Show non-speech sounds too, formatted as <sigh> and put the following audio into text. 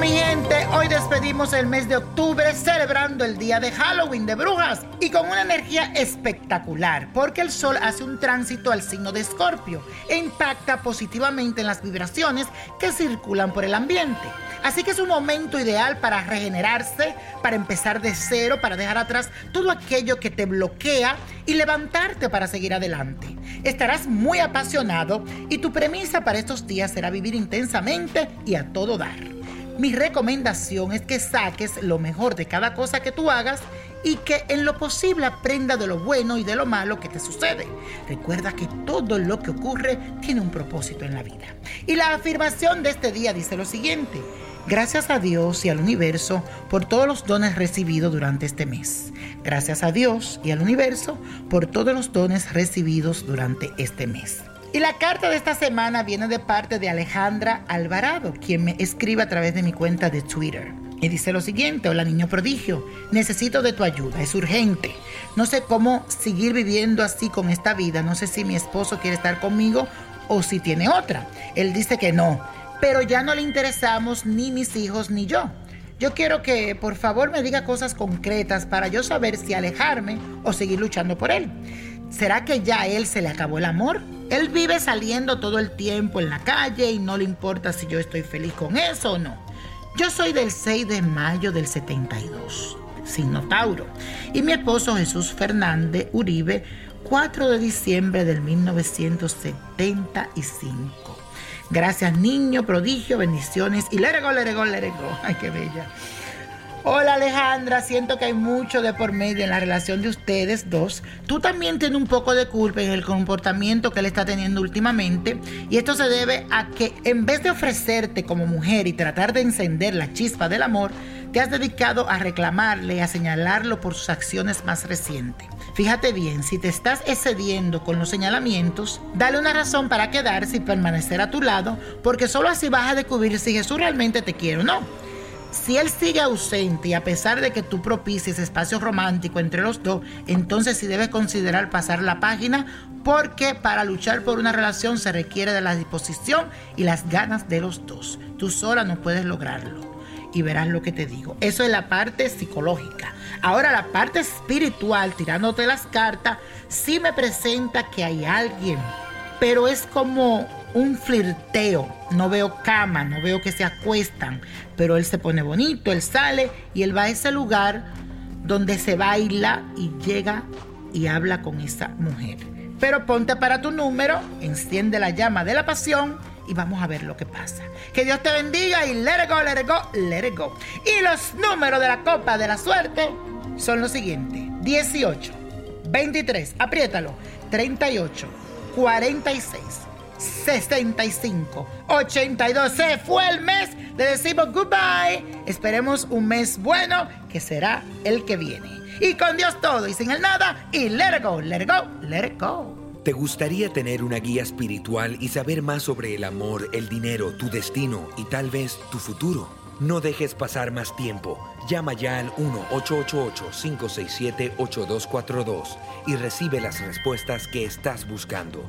Mi gente, hoy despedimos el mes de octubre celebrando el día de Halloween de brujas y con una energía espectacular, porque el sol hace un tránsito al signo de Escorpio e impacta positivamente en las vibraciones que circulan por el ambiente. Así que es un momento ideal para regenerarse, para empezar de cero, para dejar atrás todo aquello que te bloquea y levantarte para seguir adelante. Estarás muy apasionado y tu premisa para estos días será vivir intensamente y a todo dar. Mi recomendación es que saques lo mejor de cada cosa que tú hagas y que en lo posible aprenda de lo bueno y de lo malo que te sucede. Recuerda que todo lo que ocurre tiene un propósito en la vida. Y la afirmación de este día dice lo siguiente. Gracias a Dios y al universo por todos los dones recibidos durante este mes. Gracias a Dios y al universo por todos los dones recibidos durante este mes. Y la carta de esta semana viene de parte de Alejandra Alvarado, quien me escribe a través de mi cuenta de Twitter. Y dice lo siguiente, hola niño prodigio, necesito de tu ayuda, es urgente. No sé cómo seguir viviendo así con esta vida, no sé si mi esposo quiere estar conmigo o si tiene otra. Él dice que no, pero ya no le interesamos ni mis hijos ni yo. Yo quiero que por favor me diga cosas concretas para yo saber si alejarme o seguir luchando por él. ¿Será que ya a él se le acabó el amor? Él vive saliendo todo el tiempo en la calle y no le importa si yo estoy feliz con eso o no. Yo soy del 6 de mayo del 72, signo Tauro, y mi esposo Jesús Fernández Uribe, 4 de diciembre del 1975. Gracias niño, prodigio, bendiciones y let it go, let it go, let it go. <laughs> Ay, qué bella. Hola Alejandra, siento que hay mucho de por medio en la relación de ustedes dos. Tú también tienes un poco de culpa en el comportamiento que él está teniendo últimamente y esto se debe a que en vez de ofrecerte como mujer y tratar de encender la chispa del amor, te has dedicado a reclamarle y a señalarlo por sus acciones más recientes. Fíjate bien, si te estás excediendo con los señalamientos, dale una razón para quedarse y permanecer a tu lado, porque solo así vas a descubrir si Jesús realmente te quiere o no. Si él sigue ausente y a pesar de que tú propicies espacio romántico entre los dos, entonces sí debes considerar pasar la página porque para luchar por una relación se requiere de la disposición y las ganas de los dos. Tú sola no puedes lograrlo. Y verás lo que te digo. Eso es la parte psicológica. Ahora la parte espiritual, tirándote las cartas, sí me presenta que hay alguien, pero es como un flirteo. No veo cama, no veo que se acuestan, pero él se pone bonito, él sale y él va a ese lugar donde se baila y llega y habla con esa mujer. Pero ponte para tu número, enciende la llama de la pasión y vamos a ver lo que pasa. Que Dios te bendiga y let it go, let it go, let it go. Y los números de la copa de la suerte son los siguientes: 18, 23, apriétalo, 38, 46. 65 82. Se fue el mes. Le decimos goodbye. Esperemos un mes bueno que será el que viene. Y con Dios todo y sin el nada. Y let it go, let go, let go. ¿Te gustaría tener una guía espiritual y saber más sobre el amor, el dinero, tu destino y tal vez tu futuro? No dejes pasar más tiempo. Llama ya al 1-888-567-8242 y recibe las respuestas que estás buscando.